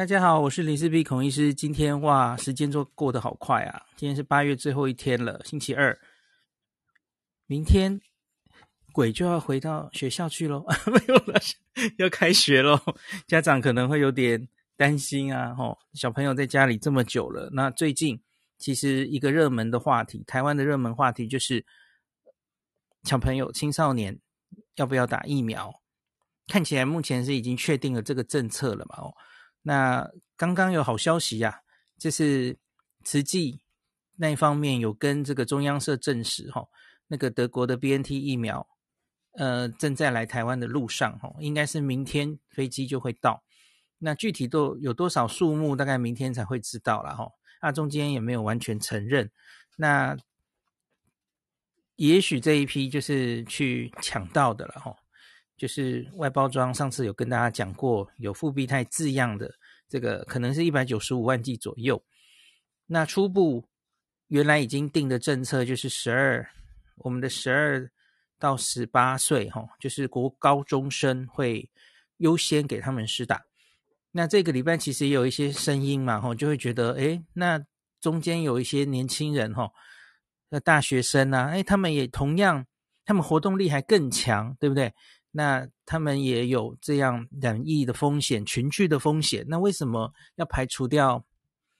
大家好，我是林氏璧孔医师。今天哇，时间就过得好快啊！今天是八月最后一天了，星期二。明天鬼就要回到学校去喽，没有了，要开学喽。家长可能会有点担心啊，吼，小朋友在家里这么久了。那最近其实一个热门的话题，台湾的热门话题就是小朋友、青少年要不要打疫苗？看起来目前是已经确定了这个政策了嘛，哦。那刚刚有好消息呀、啊，就是慈济那一方面有跟这个中央社证实，哈，那个德国的 BNT 疫苗，呃，正在来台湾的路上，哈，应该是明天飞机就会到。那具体都有多少数目，大概明天才会知道了，哈。那中间也没有完全承认。那也许这一批就是去抢到的了，哈。就是外包装，上次有跟大家讲过，有复必泰字样的这个，可能是一百九十五万剂左右。那初步原来已经定的政策就是十二，我们的十二到十八岁，哈，就是国高中生会优先给他们施打。那这个礼拜其实也有一些声音嘛，哈，就会觉得，诶，那中间有一些年轻人，哈，那大学生啊，诶，他们也同样，他们活动力还更强，对不对？那他们也有这样染疫的风险、群聚的风险，那为什么要排除掉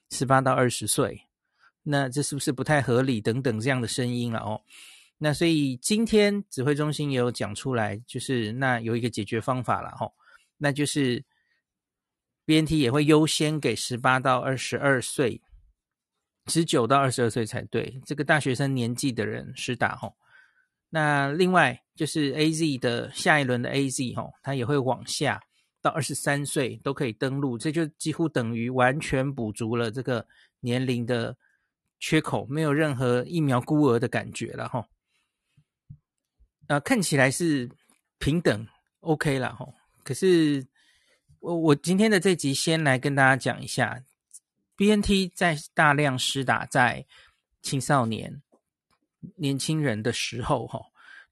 十八到二十岁？那这是不是不太合理？等等这样的声音了哦。那所以今天指挥中心也有讲出来，就是那有一个解决方法了哦，那就是 BNT 也会优先给十八到二十二岁、十九到二十二岁才对，这个大学生年纪的人施打哦。那另外就是 AZ 的下一轮的 AZ 哈，它也会往下到二十三岁都可以登录，这就几乎等于完全补足了这个年龄的缺口，没有任何疫苗孤儿的感觉了哈。啊，看起来是平等 OK 了哈。可是我我今天的这集先来跟大家讲一下，BNT 在大量施打在青少年。年轻人的时候，哈，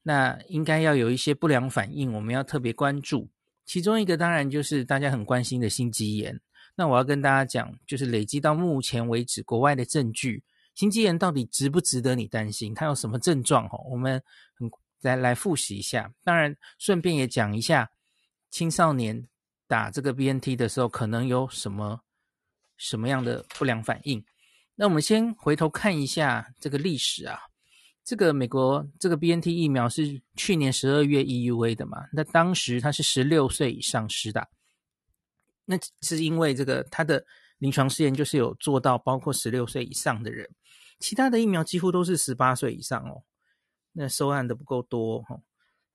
那应该要有一些不良反应，我们要特别关注。其中一个当然就是大家很关心的心肌炎。那我要跟大家讲，就是累积到目前为止国外的证据，心肌炎到底值不值得你担心？它有什么症状？哈，我们很来来复习一下。当然，顺便也讲一下青少年打这个 BNT 的时候，可能有什么什么样的不良反应。那我们先回头看一下这个历史啊。这个美国这个 BNT 疫苗是去年十二月 EUA 的嘛？那当时它是十六岁以上施打，那是因为这个它的临床试验就是有做到包括十六岁以上的人，其他的疫苗几乎都是十八岁以上哦。那收案的不够多哈，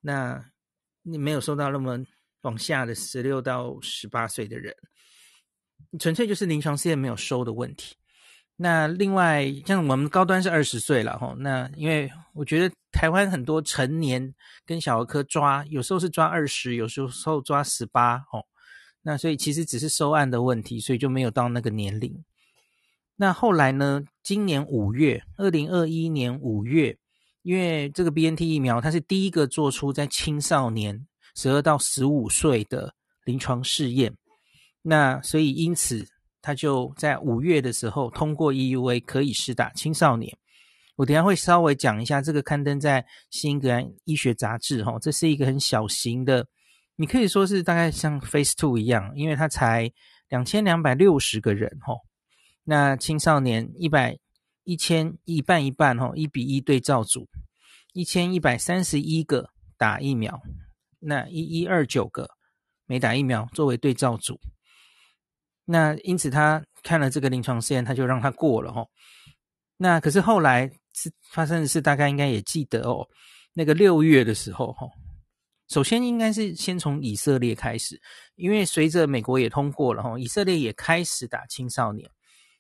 那你没有收到那么往下的十六到十八岁的人，纯粹就是临床试验没有收的问题。那另外，像我们高端是二十岁了哈，那因为我觉得台湾很多成年跟小儿科抓，有时候是抓二十，有时候抓十八哦，那所以其实只是收案的问题，所以就没有到那个年龄。那后来呢，今年五月，二零二一年五月，因为这个 BNT 疫苗它是第一个做出在青少年十二到十五岁的临床试验，那所以因此。他就在五月的时候通过 EUA 可以施打青少年。我等下会稍微讲一下这个刊登在《新英格兰医学杂志》哈，这是一个很小型的，你可以说是大概像 Phase Two 一样，因为它才两千两百六十个人哈。那青少年一百一千一半一半哈，一比一对照组，一千一百三十一个打疫苗，那一一二九个没打疫苗作为对照组。那因此他看了这个临床试验，他就让他过了齁。那可是后来是发生的事，大概应该也记得哦。那个六月的时候齁，首先应该是先从以色列开始，因为随着美国也通过了齁，以色列也开始打青少年。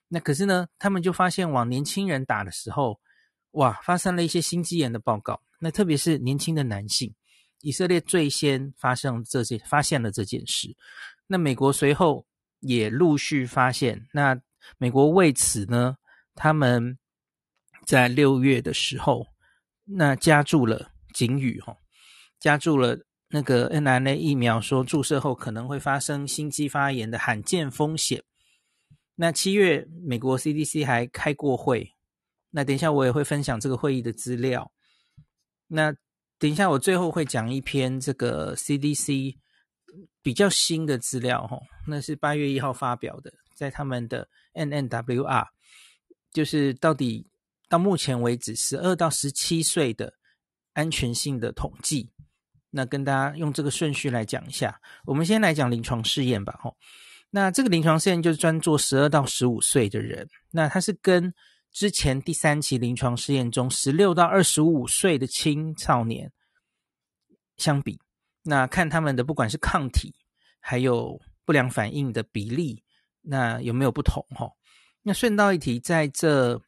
那可是呢，他们就发现往年轻人打的时候，哇，发生了一些心肌炎的报告。那特别是年轻的男性，以色列最先发生这件发现了这件事。那美国随后。也陆续发现，那美国为此呢，他们在六月的时候，那加注了警语哈，加注了那个 mRNA 疫苗说注射后可能会发生心肌发炎的罕见风险。那七月美国 CDC 还开过会，那等一下我也会分享这个会议的资料。那等一下我最后会讲一篇这个 CDC 比较新的资料，吼，那是八月一号发表的，在他们的 NNWR，就是到底到目前为止十二到十七岁的安全性的统计。那跟大家用这个顺序来讲一下，我们先来讲临床试验吧，吼。那这个临床试验就是专做十二到十五岁的人，那它是跟之前第三期临床试验中十六到二十五岁的青少年相比，那看他们的不管是抗体还有不良反应的比例，那有没有不同？哈，那顺道一提，在这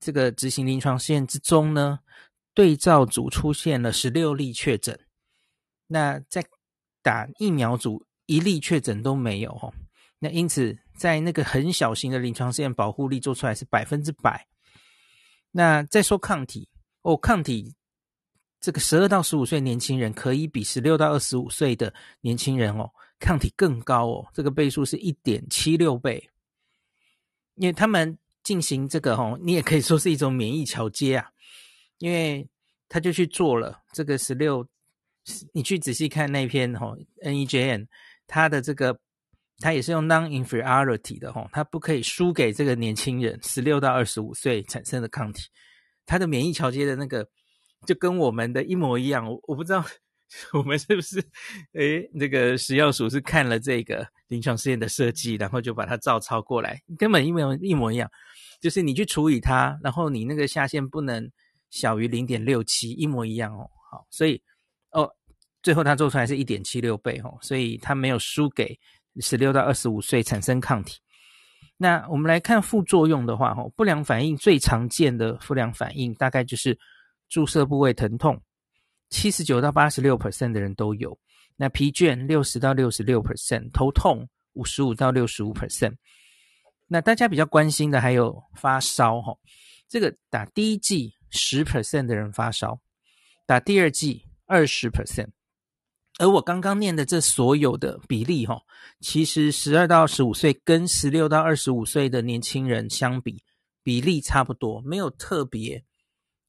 这个执行临床试验之中呢，对照组出现了十六例确诊，那在打疫苗组一例确诊都没有，哈。那因此，在那个很小型的临床试验，保护力做出来是百分之百。那再说抗体哦，抗体这个十二到十五岁年轻人可以比十六到二十五岁的年轻人哦，抗体更高哦，这个倍数是一点七六倍。因为他们进行这个哦，你也可以说是一种免疫桥接啊，因为他就去做了这个十六，你去仔细看那篇哦，NEJM 他的这个。它也是用 non-inferiority 的吼，它不可以输给这个年轻人十六到二十五岁产生的抗体，它的免疫桥接的那个就跟我们的一模一样。我我不知道 我们是不是诶那个食药署是看了这个临床试验的设计，然后就把它照抄过来，根本一模一模一样。就是你去除以它，然后你那个下限不能小于零点六七，一模一样哦。好，所以哦，最后它做出来是一点七六倍哦，所以它没有输给。十六到二十五岁产生抗体，那我们来看副作用的话，哈，不良反应最常见的不良反应大概就是注射部位疼痛，七十九到八十六 percent 的人都有。那疲倦六十到六十六 percent，头痛五十五到六十五 percent。那大家比较关心的还有发烧，哈，这个打第一剂十 percent 的人发烧，打第二剂二十 percent。而我刚刚念的这所有的比例，哈，其实十二到十五岁跟十六到二十五岁的年轻人相比，比例差不多，没有特别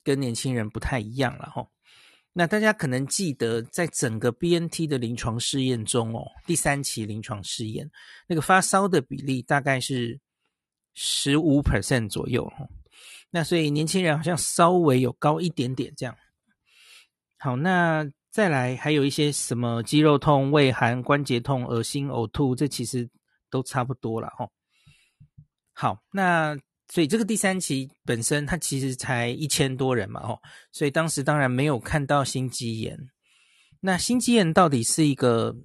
跟年轻人不太一样了，哈。那大家可能记得，在整个 BNT 的临床试验中，哦，第三期临床试验，那个发烧的比例大概是十五 percent 左右，哈。那所以年轻人好像稍微有高一点点这样。好，那。再来，还有一些什么肌肉痛、畏寒、关节痛、恶心、呕吐，这其实都差不多了哈。好，那所以这个第三期本身它其实才一千多人嘛，哈，所以当时当然没有看到心肌炎。那心肌炎到底是一个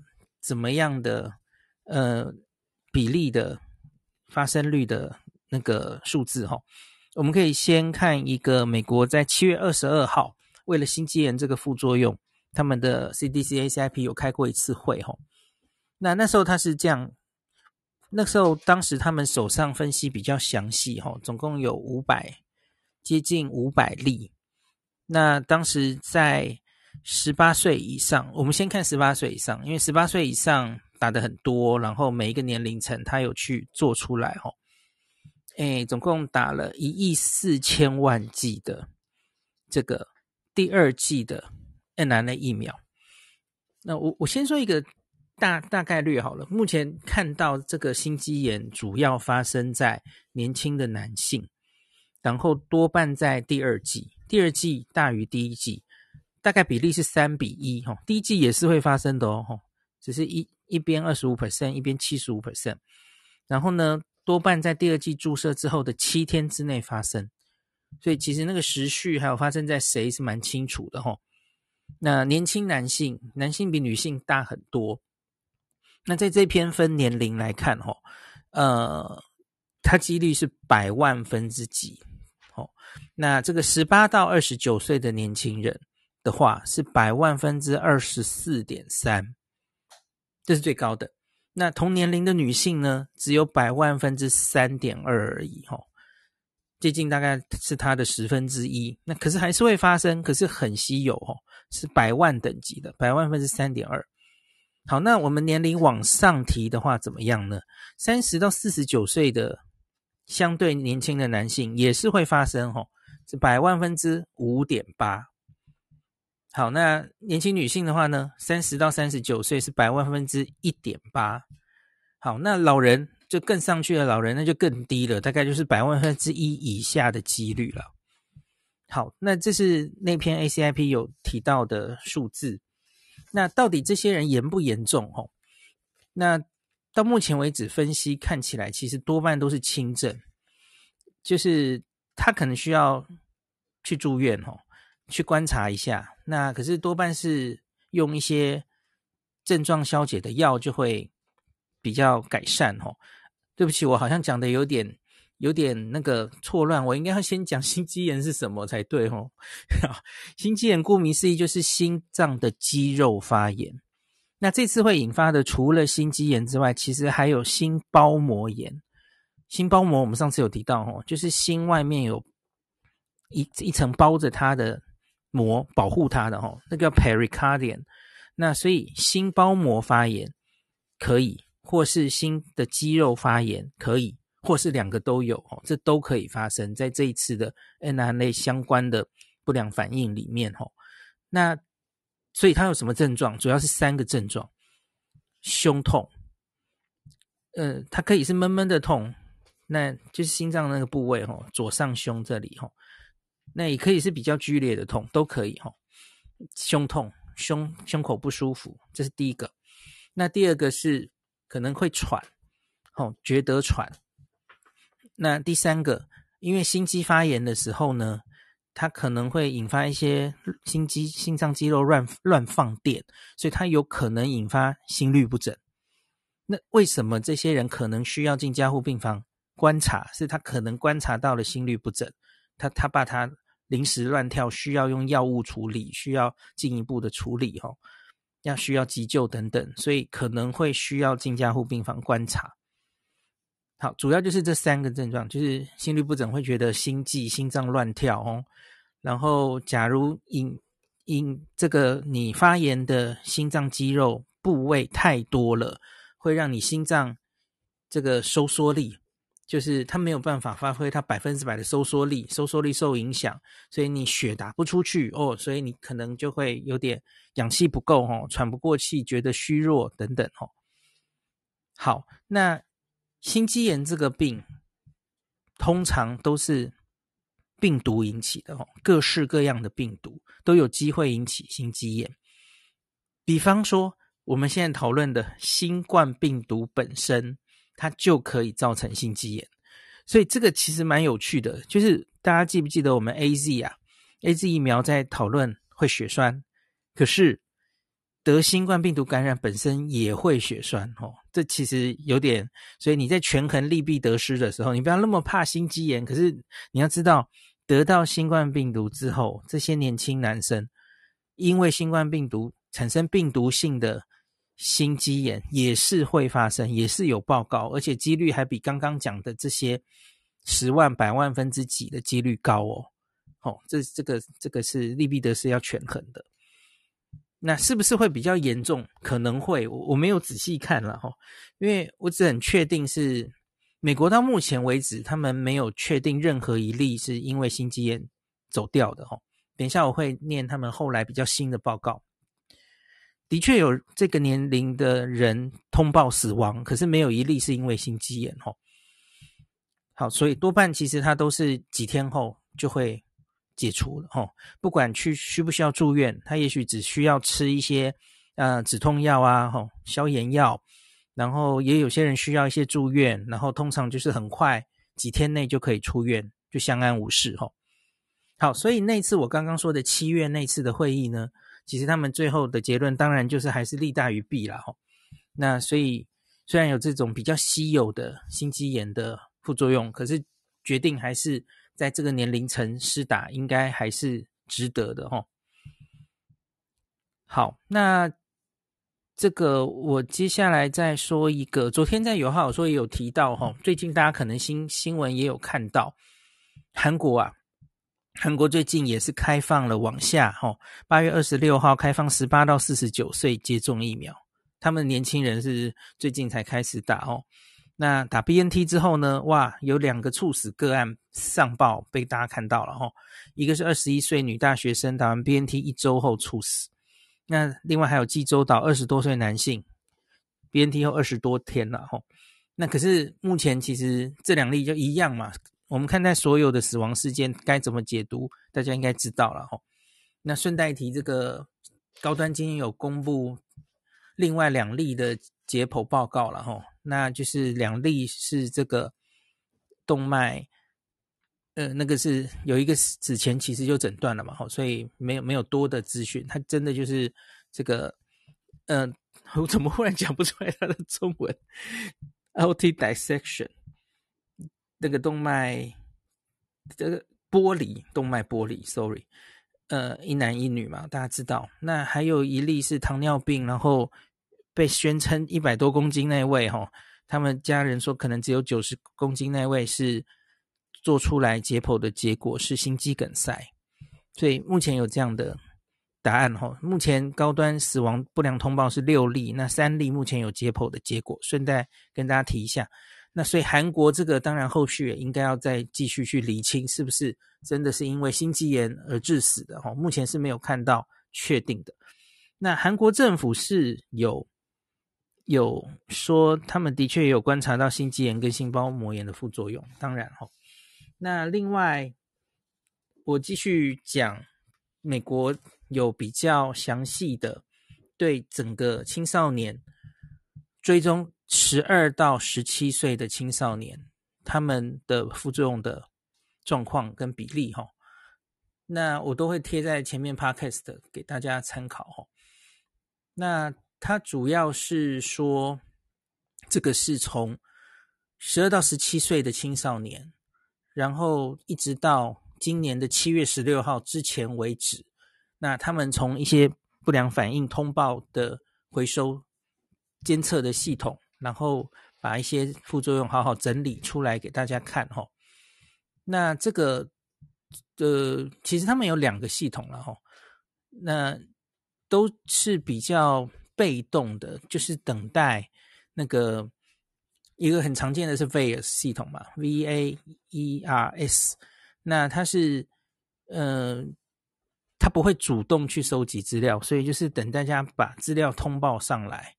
怎么样的呃比例的发生率的那个数字哈？我们可以先看一个美国在七月二十二号为了心肌炎这个副作用。他们的 CDC ACIP 有开过一次会吼，那那时候他是这样，那时候当时他们手上分析比较详细哈，总共有五百接近五百例。那当时在十八岁以上，我们先看十八岁以上，因为十八岁以上打的很多，然后每一个年龄层他有去做出来哈，诶，总共打了一亿四千万剂的这个第二剂的。mRNA 疫苗，那我我先说一个大大概率好了。目前看到这个心肌炎主要发生在年轻的男性，然后多半在第二季，第二季大于第一季，大概比例是三比一哈。第一季也是会发生的哦，只是一一边二十五 percent，一边七十五 percent。然后呢，多半在第二季注射之后的七天之内发生，所以其实那个时序还有发生在谁是蛮清楚的哈。那年轻男性，男性比女性大很多。那在这篇分年龄来看，哈，呃，它几率是百万分之几，哦。那这个十八到二十九岁的年轻人的话，是百万分之二十四点三，这是最高的。那同年龄的女性呢，只有百万分之三点二而已，哈。接近大概是它的十分之一。那可是还是会发生，可是很稀有哦，是百万等级的，百万分之三点二。好，那我们年龄往上提的话怎么样呢？三十到四十九岁的相对年轻的男性也是会发生哦，是百万分之五点八。好，那年轻女性的话呢，三十到三十九岁是百万分之一点八。好，那老人就更上去了，老人那就更低了，大概就是百万分之一以下的几率了。好，那这是那篇 ACIP 有提到的数字。那到底这些人严不严重？吼，那到目前为止分析看起来，其实多半都是轻症，就是他可能需要去住院，哦，去观察一下。那可是多半是用一些症状消解的药，就会比较改善，哦。对不起，我好像讲的有点。有点那个错乱，我应该要先讲心肌炎是什么才对哦。心肌炎顾名思义就是心脏的肌肉发炎。那这次会引发的除了心肌炎之外，其实还有心包膜炎。心包膜我们上次有提到哦，就是心外面有一一层包着它的膜，保护它的哦，那个叫 pericardium。那所以心包膜发炎可以，或是心的肌肉发炎可以。或是两个都有哦，这都可以发生在这一次的 n r n a 相关的不良反应里面哦。那所以它有什么症状？主要是三个症状：胸痛，呃，它可以是闷闷的痛，那就是心脏那个部位哦，左上胸这里哦。那也可以是比较剧烈的痛，都可以哦。胸痛，胸胸口不舒服，这是第一个。那第二个是可能会喘，哦，觉得喘。那第三个，因为心肌发炎的时候呢，它可能会引发一些心肌、心脏肌肉乱乱放电，所以它有可能引发心律不整。那为什么这些人可能需要进加护病房观察？是他可能观察到了心律不整，他他把他临时乱跳，需要用药物处理，需要进一步的处理，哦，要需要急救等等，所以可能会需要进加护病房观察。好，主要就是这三个症状，就是心律不整，会觉得心悸、心脏乱跳哦。然后，假如因因这个你发炎的心脏肌肉部位太多了，会让你心脏这个收缩力，就是它没有办法发挥它百分之百的收缩力，收缩力受影响，所以你血打不出去哦，所以你可能就会有点氧气不够哦，喘不过气，觉得虚弱等等哦。好，那。心肌炎这个病，通常都是病毒引起的哦，各式各样的病毒都有机会引起心肌炎。比方说，我们现在讨论的新冠病毒本身，它就可以造成心肌炎。所以这个其实蛮有趣的，就是大家记不记得我们 AZ 啊，AZ 疫苗在讨论会血栓，可是。得新冠病毒感染本身也会血栓哦，这其实有点，所以你在权衡利弊得失的时候，你不要那么怕心肌炎。可是你要知道，得到新冠病毒之后，这些年轻男生因为新冠病毒产生病毒性的心肌炎也是会发生，也是有报告，而且几率还比刚刚讲的这些十万、百万分之几的几率高哦。哦，这这个这个是利弊得失要权衡的。那是不是会比较严重？可能会，我我没有仔细看了哈，因为我只很确定是美国到目前为止，他们没有确定任何一例是因为心肌炎走掉的哈。等一下我会念他们后来比较新的报告，的确有这个年龄的人通报死亡，可是没有一例是因为心肌炎哈。好，所以多半其实他都是几天后就会。解除了吼，不管去需不需要住院，他也许只需要吃一些呃止痛药啊，吼消炎药，然后也有些人需要一些住院，然后通常就是很快几天内就可以出院，就相安无事吼。好，所以那次我刚刚说的七月那次的会议呢，其实他们最后的结论当然就是还是利大于弊啦吼。那所以虽然有这种比较稀有的心肌炎的副作用，可是决定还是。在这个年龄层施打应该还是值得的齁。好，那这个我接下来再说一个，昨天在有话好说也有提到齁，最近大家可能新新闻也有看到，韩国啊，韩国最近也是开放了往下，吼，八月二十六号开放十八到四十九岁接种疫苗，他们年轻人是最近才开始打哦。那打 BNT 之后呢？哇，有两个猝死个案上报被大家看到了哈。一个是二十一岁女大学生打完 BNT 一周后猝死，那另外还有济州岛二十多岁男性 BNT 后二十多天了哈。那可是目前其实这两例就一样嘛。我们看待所有的死亡事件该怎么解读，大家应该知道了哈。那顺带提这个高端今天有公布另外两例的解剖报告了哈。那就是两例是这个动脉，呃，那个是有一个之前其实就诊断了嘛，吼，所以没有没有多的资讯，他真的就是这个，嗯、呃，我怎么忽然讲不出来他的中文？LT dissection，那个动脉，这个剥离动脉剥离，sorry，呃，一男一女嘛，大家知道。那还有一例是糖尿病，然后。被宣称一百多公斤那位哈，他们家人说可能只有九十公斤那位是做出来解剖的结果是心肌梗塞，所以目前有这样的答案哈。目前高端死亡不良通报是六例，那三例目前有解剖的结果，顺带跟大家提一下。那所以韩国这个当然后续也应该要再继续去厘清是不是真的是因为心肌炎而致死的哈，目前是没有看到确定的。那韩国政府是有。有说他们的确有观察到心肌炎跟心包膜炎的副作用，当然哈。那另外，我继续讲，美国有比较详细的对整个青少年追踪，十二到十七岁的青少年他们的副作用的状况跟比例哈。那我都会贴在前面 Podcast 给大家参考哈。那。它主要是说，这个是从十二到十七岁的青少年，然后一直到今年的七月十六号之前为止，那他们从一些不良反应通报的回收监测的系统，然后把一些副作用好好整理出来给大家看哈。那这个呃，其实他们有两个系统了哈，那都是比较。被动的，就是等待那个一个很常见的是 VAERS 系统嘛，V A E R S，那它是呃，它不会主动去收集资料，所以就是等大家把资料通报上来。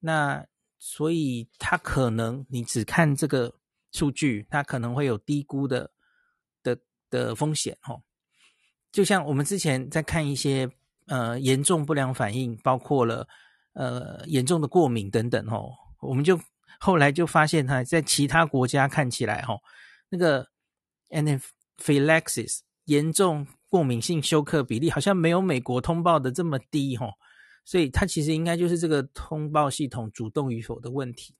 那所以它可能你只看这个数据，它可能会有低估的的的风险哦。就像我们之前在看一些呃严重不良反应，包括了。呃，严重的过敏等等，吼，我们就后来就发现，哈，在其他国家看起来，吼，那个 anaphylaxis 严重过敏性休克比例好像没有美国通报的这么低，吼，所以它其实应该就是这个通报系统主动与否的问题。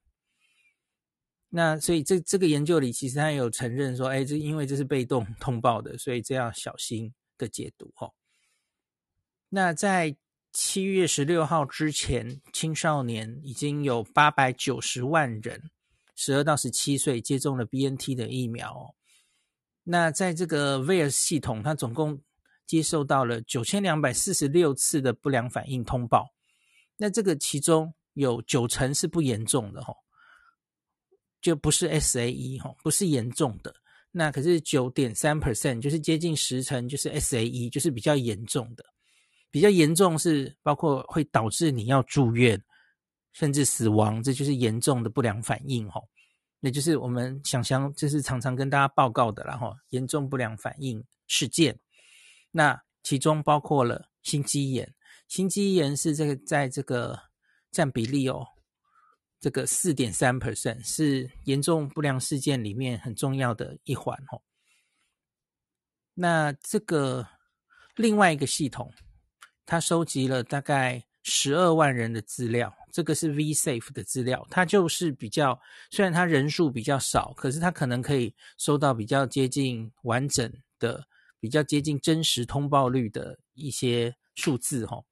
那所以这这个研究里，其实他有承认说，哎，这因为这是被动通报的，所以这样小心的解读，吼。那在七月十六号之前，青少年已经有八百九十万人，十二到十七岁接种了 BNT 的疫苗。那在这个 VAERS 系统，它总共接受到了九千两百四十六次的不良反应通报。那这个其中有九成是不严重的，吼，就不是 SAE，吼，不是严重的。那可是九点三 percent，就是接近十成，就是 SAE，就是比较严重的。比较严重是包括会导致你要住院，甚至死亡，这就是严重的不良反应哦。那就是我们想象，这是常常跟大家报告的啦吼，严重不良反应事件。那其中包括了心肌炎，心肌炎是这个在这个占比例哦，这个四点三 percent 是严重不良事件里面很重要的一环哦。那这个另外一个系统。他收集了大概十二万人的资料，这个是 V-Safe 的资料。它就是比较，虽然它人数比较少，可是它可能可以收到比较接近完整的、比较接近真实通报率的一些数字哈。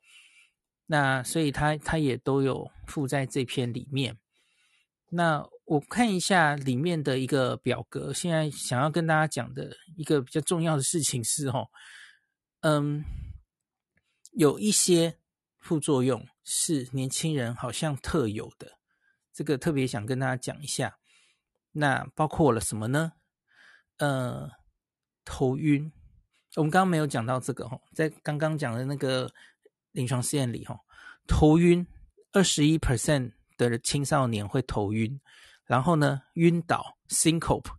那所以它它也都有附在这篇里面。那我看一下里面的一个表格，现在想要跟大家讲的一个比较重要的事情是，哦，嗯，有一些副作用是年轻人好像特有的，这个特别想跟大家讲一下。那包括了什么呢？呃，头晕。我们刚刚没有讲到这个哈，在刚刚讲的那个临床试验里哈，头晕二十一 percent 的青少年会头晕，然后呢，晕倒 syncope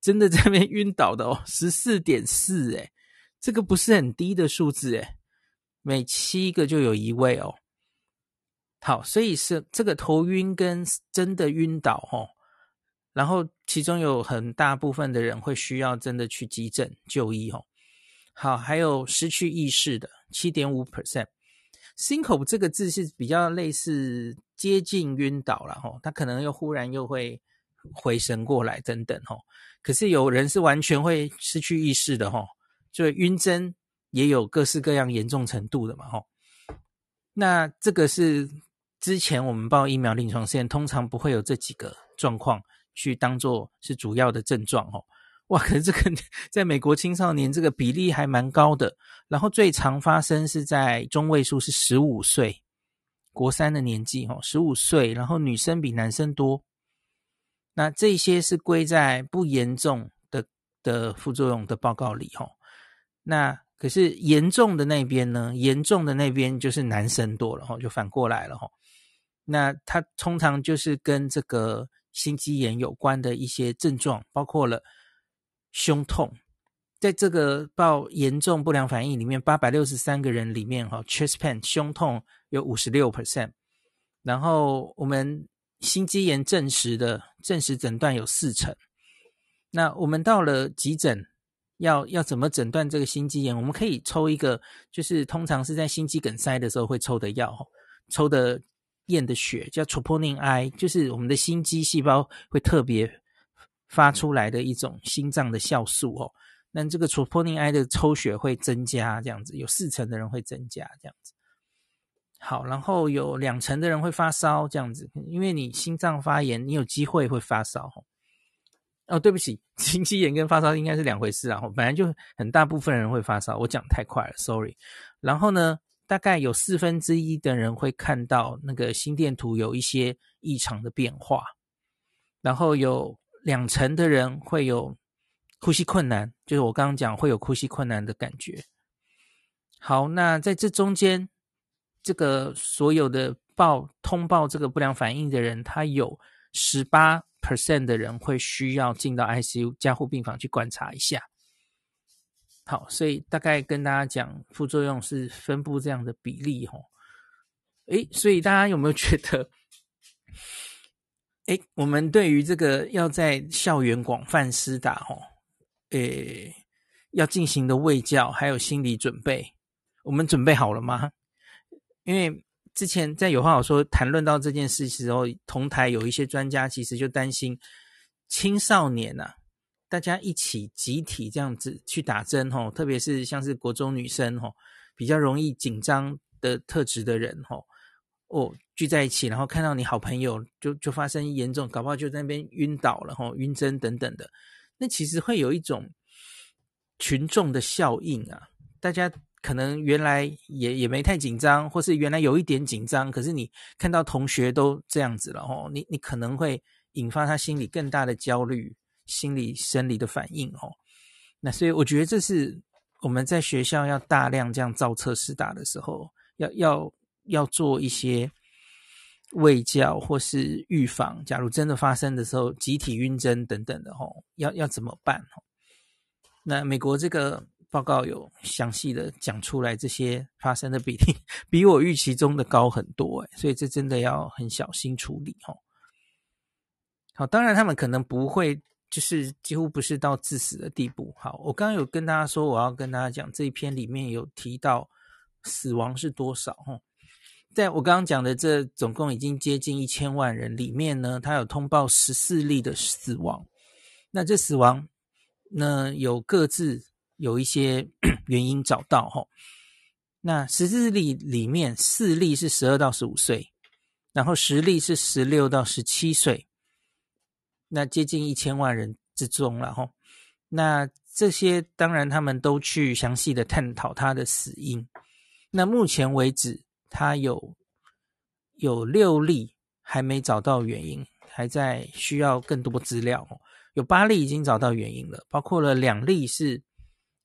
真的在那边晕倒的哦，十四点四诶，这个不是很低的数字诶，每七个就有一位哦。好，所以是这个头晕跟真的晕倒哦，然后其中有很大部分的人会需要真的去急诊就医哦。好，还有失去意识的七点五 percent。syncope 这个字是比较类似接近晕倒了吼，他可能又忽然又会回神过来等等吼。可是有人是完全会失去意识的吼，就晕针也有各式各样严重程度的嘛吼。那这个是之前我们报疫苗临床试验，通常不会有这几个状况去当做是主要的症状吼。哇，可是这个在美国青少年这个比例还蛮高的，然后最常发生是在中位数是十五岁，国三的年纪哦，十五岁，然后女生比男生多。那这些是归在不严重的的副作用的报告里哦。那可是严重的那边呢？严重的那边就是男生多了哈，就反过来了哈。那它通常就是跟这个心肌炎有关的一些症状，包括了。胸痛，在这个报严重不良反应里面，八百六十三个人里面，哈，chest pain 胸痛有五十六 percent，然后我们心肌炎证实的证实诊断有四成。那我们到了急诊，要要怎么诊断这个心肌炎？我们可以抽一个，就是通常是在心肌梗塞的时候会抽的药，抽的验的血叫 troponin I，就是我们的心肌细胞会特别。发出来的一种心脏的酵素哦，那这个 troponin I 的抽血会增加，这样子有四成的人会增加这样子。好，然后有两成的人会发烧这样子，因为你心脏发炎，你有机会会发烧哦。对不起，心肌炎跟发烧应该是两回事啊。本来就很大部分人会发烧，我讲太快了，sorry。然后呢，大概有四分之一的人会看到那个心电图有一些异常的变化，然后有。两成的人会有呼吸困难，就是我刚刚讲会有呼吸困难的感觉。好，那在这中间，这个所有的报通报这个不良反应的人，他有十八 percent 的人会需要进到 ICU 加护病房去观察一下。好，所以大概跟大家讲副作用是分布这样的比例哦。诶，所以大家有没有觉得？诶，我们对于这个要在校园广泛施打，哦，诶，要进行的卫教还有心理准备，我们准备好了吗？因为之前在有话好说谈论到这件事时候，同台有一些专家其实就担心青少年呐、啊，大家一起集体这样子去打针，吼，特别是像是国中女生，吼，比较容易紧张的特质的人，吼。哦，聚在一起，然后看到你好朋友就就发生严重，搞不好就在那边晕倒了，吼，晕针等等的，那其实会有一种群众的效应啊。大家可能原来也也没太紧张，或是原来有一点紧张，可是你看到同学都这样子了，吼，你你可能会引发他心里更大的焦虑，心理生理的反应，吼。那所以我觉得这是我们在学校要大量这样造册施打的时候，要要。要做一些卫教或是预防，假如真的发生的时候，集体晕针等等的吼，要要怎么办？那美国这个报告有详细的讲出来，这些发生的比例 比我预期中的高很多，诶，所以这真的要很小心处理哦。好，当然他们可能不会，就是几乎不是到致死的地步。好，我刚刚有跟大家说，我要跟大家讲这一篇里面有提到死亡是多少。在我刚刚讲的这总共已经接近一千万人里面呢，他有通报十四例的死亡。那这死亡呢，有各自有一些 原因找到哈。那十四例里面，四例是十二到十五岁，然后十例是十六到十七岁，那接近一千万人之中了哈。那这些当然他们都去详细的探讨他的死因。那目前为止，他有有六例还没找到原因，还在需要更多资料。有八例已经找到原因了，包括了两例是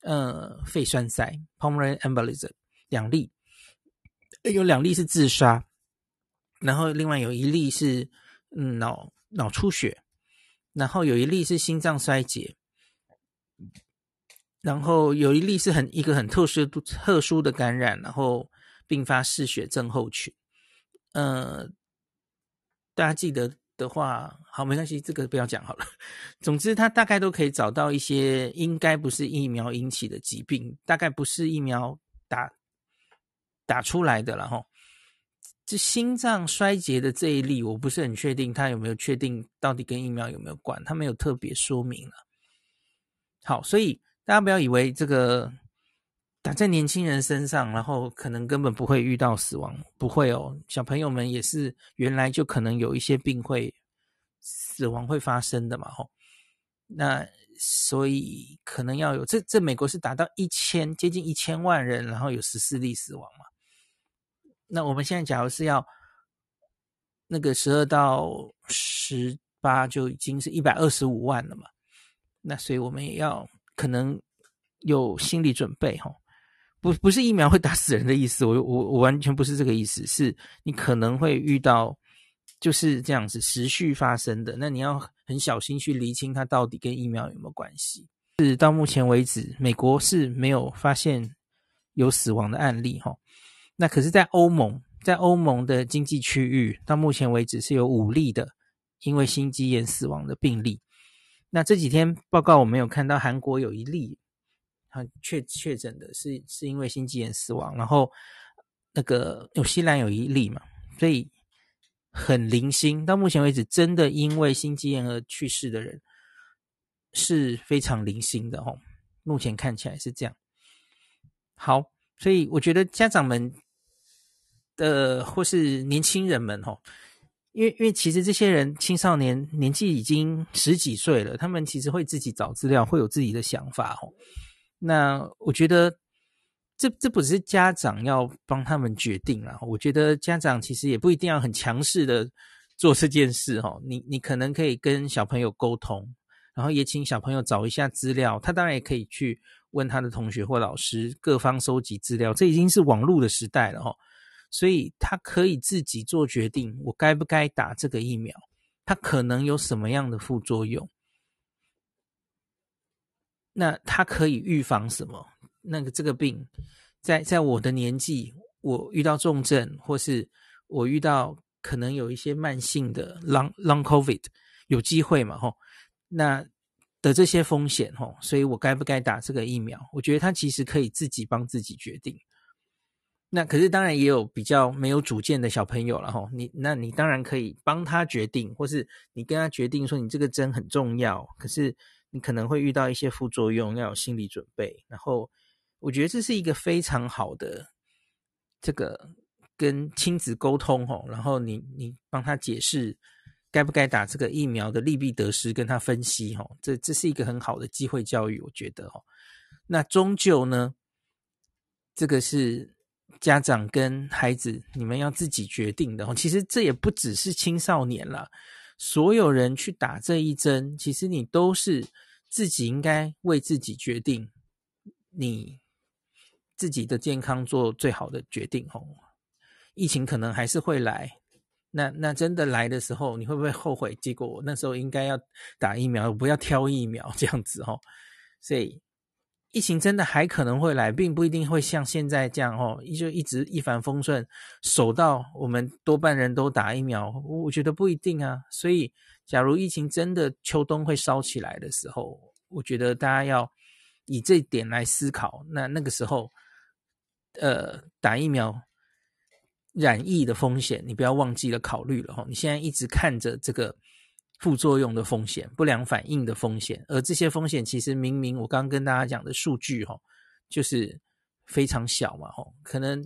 呃肺栓塞 （pulmonary embolism），两例，有两例是自杀，然后另外有一例是嗯脑脑出血，然后有一例是心脏衰竭，然后有一例是很一个很特殊特殊的感染，然后并发嗜血症候群。呃，大家记得。的话，好，没关系，这个不要讲好了。总之，他大概都可以找到一些应该不是疫苗引起的疾病，大概不是疫苗打打出来的了哈。这心脏衰竭的这一例，我不是很确定他有没有确定到底跟疫苗有没有关，他没有特别说明了。好，所以大家不要以为这个。打在年轻人身上，然后可能根本不会遇到死亡，不会哦。小朋友们也是原来就可能有一些病会死亡会发生的嘛，吼。那所以可能要有这这美国是达到一千接近一千万人，然后有十四例死亡嘛。那我们现在假如是要那个十二到十八就已经是一百二十五万了嘛。那所以我们也要可能有心理准备，吼。不不是疫苗会打死人的意思，我我我完全不是这个意思，是你可能会遇到就是这样子持续发生的，那你要很小心去厘清它到底跟疫苗有没有关系。是到目前为止，美国是没有发现有死亡的案例哈，那可是，在欧盟，在欧盟的经济区域，到目前为止是有五例的因为心肌炎死亡的病例。那这几天报告我没有看到韩国有一例。他确确诊的是是因为心肌炎死亡，然后那个纽西兰有一例嘛，所以很零星。到目前为止，真的因为心肌炎而去世的人是非常零星的哦。目前看起来是这样。好，所以我觉得家长们的或是年轻人们哦，因为因为其实这些人青少年年纪已经十几岁了，他们其实会自己找资料，会有自己的想法哦。那我觉得这这不是家长要帮他们决定啦，我觉得家长其实也不一定要很强势的做这件事哈。你你可能可以跟小朋友沟通，然后也请小朋友找一下资料。他当然也可以去问他的同学或老师，各方收集资料。这已经是网络的时代了哈，所以他可以自己做决定，我该不该打这个疫苗？他可能有什么样的副作用？那他可以预防什么？那个这个病，在在我的年纪，我遇到重症，或是我遇到可能有一些慢性的 long long COVID，有机会嘛？吼，那的这些风险，吼，所以我该不该打这个疫苗？我觉得他其实可以自己帮自己决定。那可是当然也有比较没有主见的小朋友了，吼，你那你当然可以帮他决定，或是你跟他决定说你这个针很重要，可是。你可能会遇到一些副作用，要有心理准备。然后，我觉得这是一个非常好的这个跟亲子沟通吼，然后你你帮他解释该不该打这个疫苗的利弊得失，跟他分析吼，这这是一个很好的机会教育，我觉得吼。那终究呢，这个是家长跟孩子你们要自己决定的吼。其实这也不只是青少年了，所有人去打这一针，其实你都是。自己应该为自己决定，你自己的健康做最好的决定哦。疫情可能还是会来，那那真的来的时候，你会不会后悔？结果我那时候应该要打疫苗，不要挑疫苗这样子哦。所以疫情真的还可能会来，并不一定会像现在这样哦，就一直一帆风顺，守到我们多半人都打疫苗，我觉得不一定啊。所以。假如疫情真的秋冬会烧起来的时候，我觉得大家要以这点来思考。那那个时候，呃，打疫苗染疫的风险，你不要忘记了考虑了哈。你现在一直看着这个副作用的风险、不良反应的风险，而这些风险其实明明我刚跟大家讲的数据哈，就是非常小嘛哈。可能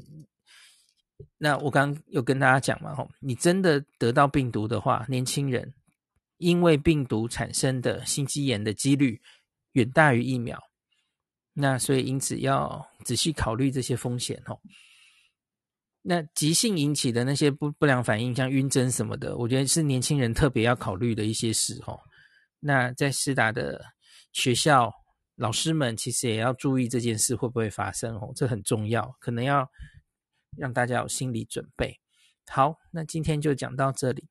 那我刚有跟大家讲嘛哈，你真的得到病毒的话，年轻人。因为病毒产生的心肌炎的几率远大于疫苗。那所以因此要仔细考虑这些风险哦。那急性引起的那些不不良反应，像晕针什么的，我觉得是年轻人特别要考虑的一些事哦。那在师大的学校，老师们其实也要注意这件事会不会发生哦，这很重要，可能要让大家有心理准备。好，那今天就讲到这里。